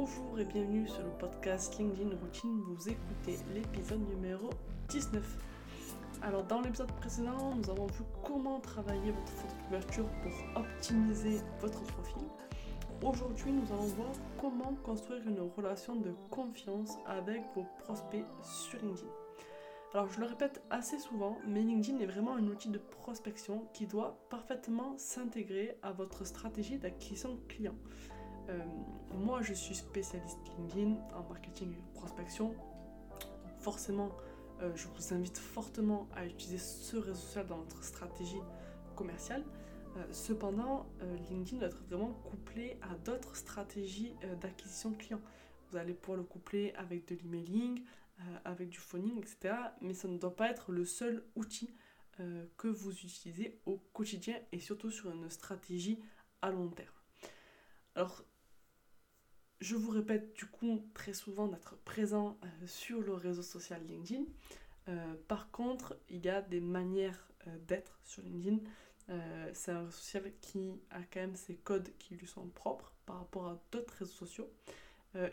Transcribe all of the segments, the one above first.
Bonjour et bienvenue sur le podcast LinkedIn Routine. Vous écoutez l'épisode numéro 19. Alors dans l'épisode précédent, nous avons vu comment travailler votre photo couverture pour optimiser votre profil. Aujourd'hui, nous allons voir comment construire une relation de confiance avec vos prospects sur LinkedIn. Alors je le répète assez souvent, mais LinkedIn est vraiment un outil de prospection qui doit parfaitement s'intégrer à votre stratégie d'acquisition de clients. Euh, moi je suis spécialiste LinkedIn en marketing et prospection. Forcément, euh, je vous invite fortement à utiliser ce réseau social dans votre stratégie commerciale. Euh, cependant, LinkedIn doit être vraiment couplé à d'autres stratégies d'acquisition de clients. Vous allez pouvoir le coupler avec de l'emailing, avec du phoning, etc. Mais ça ne doit pas être le seul outil que vous utilisez au quotidien et surtout sur une stratégie à long terme. Alors, je vous répète du coup très souvent d'être présent euh, sur le réseau social LinkedIn. par contre, il y a des manières d'être sur LinkedIn. c'est un réseau social qui a quand même ses codes qui lui sont propres par rapport à d'autres réseaux sociaux.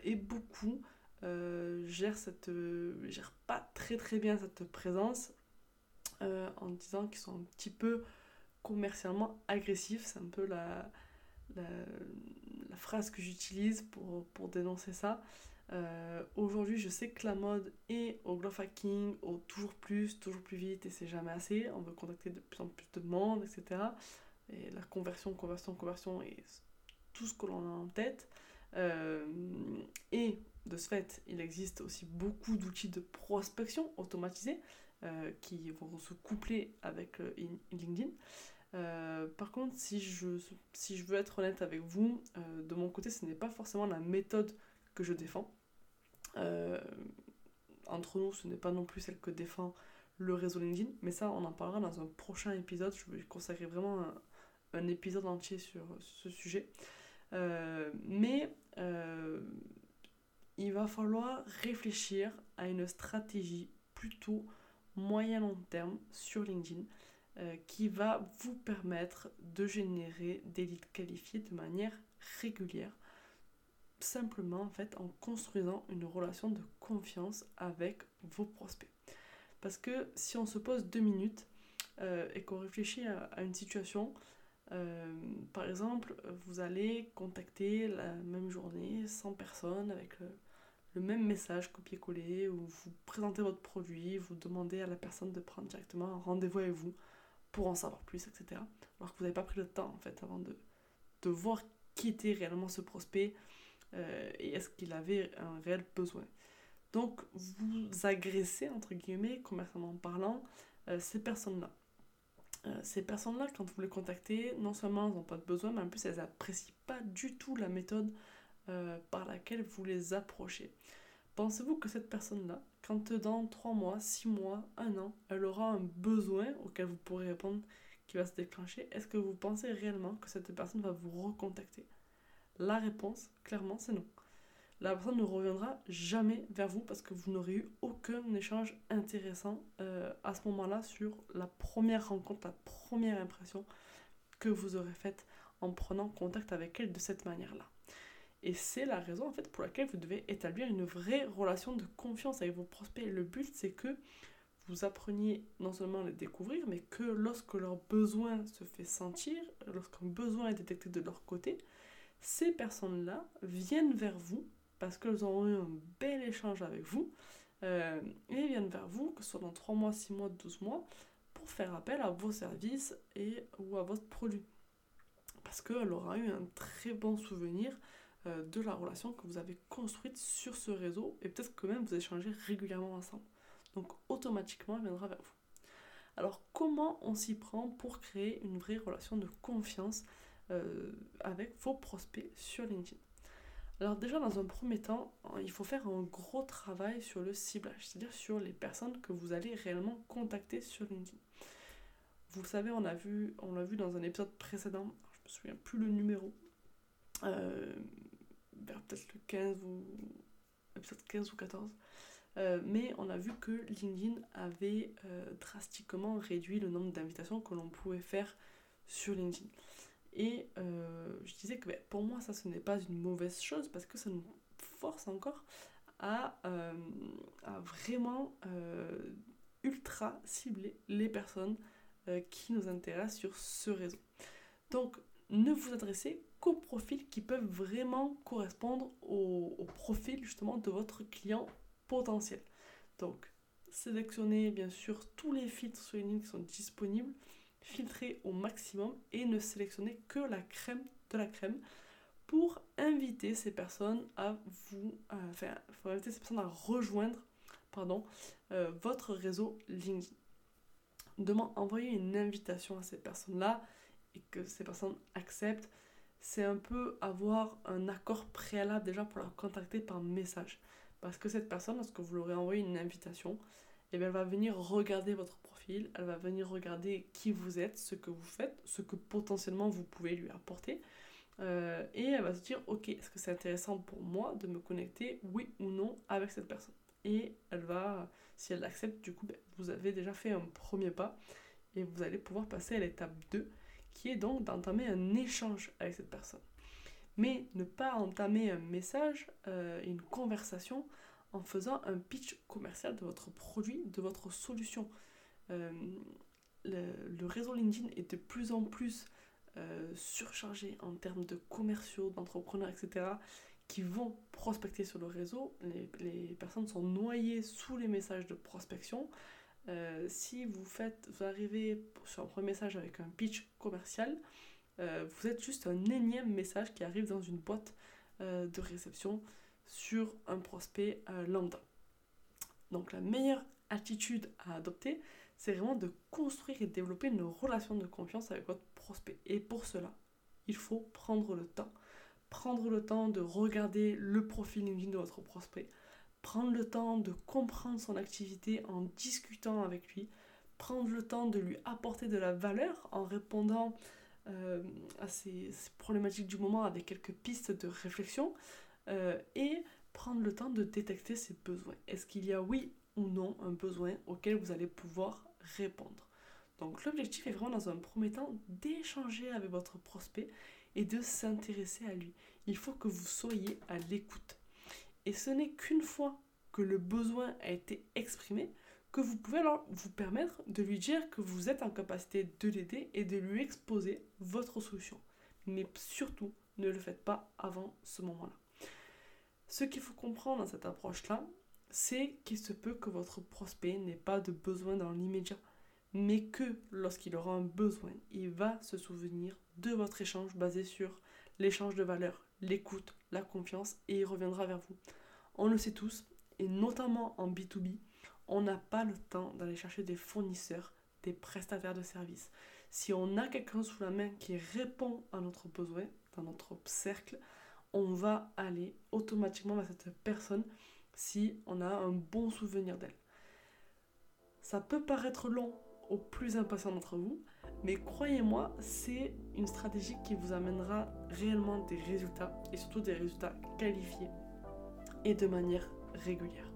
et beaucoup euh, gère cette euh, gère pas très très bien cette présence euh, en disant qu'ils sont un petit peu commercialement agressifs c'est un peu la, phrase que j'utilise pour, pour, dénoncer ça. Aujourd'hui je sais que la mode est au growth hacking au toujours plus toujours plus vite et c'est jamais assez. On veut contacter de plus en plus de monde etc et la conversion conversion conversion et tout ce que l'on a en tête. Et de ce fait, il existe aussi beaucoup d'outils de prospection automatisés euh, qui vont se coupler avec euh, LinkedIn. Euh, par contre, si je, si je veux être honnête avec vous, de mon côté, ce n'est pas forcément la méthode que je défends. entre nous, ce n'est pas non plus celle que défend le réseau LinkedIn, mais ça, on en parlera dans un prochain épisode. Je vais consacrer vraiment un, épisode entier sur ce sujet. mais il va falloir réfléchir à une stratégie plutôt moyen-long terme sur LinkedIn euh, qui va vous permettre de générer des leads qualifiés de manière régulière simplement en fait en construisant une relation de confiance avec vos prospects. Parce que si on se pose deux minutes euh, et qu'on réfléchit à, une situation euh, par exemple, vous allez contacter la même journée 100 personnes avec le, même message copier-coller, où vous présentez votre produit, vous demandez à la personne de prendre directement un rendez-vous avec vous pour en savoir plus, etc. Alors que vous n'avez pas pris le temps, en fait, avant de, voir qui était réellement ce prospect euh, et est-ce qu'il avait un réel besoin. Donc, vous agressez, entre guillemets, commercialement parlant, euh, ces personnes-là. Euh, ces personnes-là, quand vous les contactez, non seulement elles n'ont pas de besoin, mais en plus elles n'apprécient pas du tout la méthode par laquelle vous les approchez. Pensez-vous que cette personne-là, quand dans 3 mois, 6 mois, 1 an, elle aura un besoin auquel vous pourrez répondre qui va se déclencher, est-ce que vous pensez réellement que cette personne va vous recontacter? La réponse, clairement, c'est non. La personne ne reviendra jamais vers vous parce que vous n'aurez eu aucun échange intéressant euh, à ce moment-là sur la première rencontre, la première impression que vous aurez faite en prenant contact avec elle de cette manière-là. Et c'est la raison en fait pour laquelle vous devez établir une vraie relation de confiance avec vos prospects. Le but c'est que vous appreniez non seulement à les découvrir, mais que lorsque leur besoin se fait sentir, lorsqu'un besoin est détecté de leur côté, ces personnes-là viennent vers vous parce qu'elles ont eu un bel échange avec vous euh, et viennent vers vous, que ce soit dans 3 mois, 6 mois, 12 mois, pour faire appel à vos services et ou à votre produit. Parce qu'elle aura eu un très bon souvenir euh, de la relation que vous avez construite sur ce réseau et peut-être que même vous échangez régulièrement ensemble. Donc automatiquement, elle viendra vers vous. Alors comment on s'y prend pour créer une vraie relation de confiance euh, avec vos prospects sur LinkedIn? Alors déjà dans un premier temps, il faut faire un gros travail sur le ciblage, c'est-à-dire sur les personnes que vous allez réellement contacter sur LinkedIn. Vous le savez, on l'a vu, vu dans un épisode précédent, je me souviens plus le numéro, euh, peut-être le 15 ou épisode 15 ou 14. Euh, mais on a vu que LinkedIn avait euh, drastiquement réduit le nombre d'invitations que l'on pouvait faire sur LinkedIn. Et euh, je disais que ben, pour moi, ça, ce n'est pas une mauvaise chose parce que ça nous force encore à, euh, vraiment ultra cibler les personnes qui nous intéressent sur ce réseau. Donc, ne vous adressez qu'aux profils qui peuvent vraiment correspondre au, profil justement de votre client potentiel. Donc, sélectionnez bien sûr tous les filtres sur LinkedIn qui sont disponibles, filtrez au maximum et ne sélectionnez que la crème de la crème pour inviter ces personnes à vous, enfin, inviter ces personnes à rejoindre, pardon, euh, votre réseau LinkedIn. Demain, envoyer une invitation à ces personnes-là et que ces personnes acceptent, c'est un peu avoir un accord préalable déjà pour la contacter par message. Parce que cette personne, lorsque vous leur envoyé une invitation, eh bien, elle va venir regarder votre profil, elle va venir regarder qui vous êtes, ce que vous faites, ce que potentiellement vous pouvez lui apporter. Euh, et elle va se dire, ok, est-ce que c'est intéressant pour moi de me connecter, oui ou non, avec cette personne? Et elle va, si elle l'accepte, du coup, ben, vous avez déjà fait un premier pas et vous allez pouvoir passer à l'étape 2, qui est donc d'entamer un échange avec cette personne. Mais ne pas entamer un message, euh, une conversation, en faisant un pitch commercial de votre produit, de votre solution. Euh, le, réseau LinkedIn est de plus en plus euh, surchargé en termes de commerciaux, d'entrepreneurs, etc., qui vont prospecter sur le réseau. Les, personnes sont noyées sous les messages de prospection. Euh, si vous faites, arrivez sur un premier message avec un pitch commercial, euh, vous êtes juste un énième message qui arrive dans une boîte de réception sur un prospect lambda. Donc la meilleure attitude à adopter, c'est vraiment de construire et développer une relation de confiance avec votre prospect. Et pour cela, il faut prendre le temps. Prendre le temps de regarder le profil LinkedIn de votre prospect. Prendre le temps de comprendre son activité en discutant avec lui. Prendre le temps de lui apporter de la valeur en répondant euh, à ces, problématiques du moment avec quelques pistes de réflexion. Euh, et prendre le temps de détecter ses besoins. Est-ce qu'il y a oui ou non un besoin auquel vous allez pouvoir répondre? Donc l'objectif est vraiment dans un premier temps d'échanger avec votre prospect et de s'intéresser à lui. Il faut que vous soyez à l'écoute. Et ce n'est qu'une fois que le besoin a été exprimé que vous pouvez alors vous permettre de lui dire que vous êtes en capacité de l'aider et de lui exposer votre solution. Mais surtout, ne le faites pas avant ce moment-là. Ce qu'il faut comprendre dans cette approche-là, c'est qu'il se peut que votre prospect n'ait pas de besoin dans l'immédiat, mais que lorsqu'il aura un besoin, il va se souvenir de votre échange basé sur l'échange de valeurs, l'écoute, la confiance, et il reviendra vers vous. On le sait tous, et notamment en B2B, on n'a pas le temps d'aller chercher des fournisseurs, des prestataires de services. Si on a quelqu'un sous la main qui répond à notre besoin, dans notre cercle, on va aller automatiquement vers cette personne si on a un bon souvenir d'elle. Ça peut paraître long aux plus impatients d'entre vous, mais croyez-moi, c'est une stratégie qui vous amènera réellement des résultats et surtout des résultats qualifiés et de manière régulière.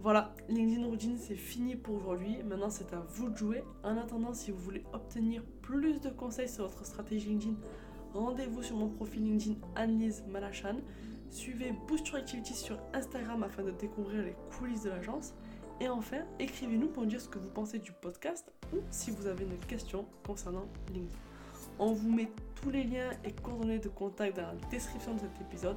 Voilà, LinkedIn Routine, c'est fini pour aujourd'hui. Maintenant, c'est à vous de jouer. En attendant, si vous voulez obtenir plus de conseils sur votre stratégie LinkedIn, rendez-vous sur mon profil LinkedIn Annelise Malachan. Suivez Boost Your Activity sur Instagram afin de découvrir les coulisses de l'agence. Et enfin, écrivez-nous pour nous dire ce que vous pensez du podcast ou si vous avez une question concernant LinkedIn. On vous met tous les liens et coordonnées de contact dans la description de cet épisode.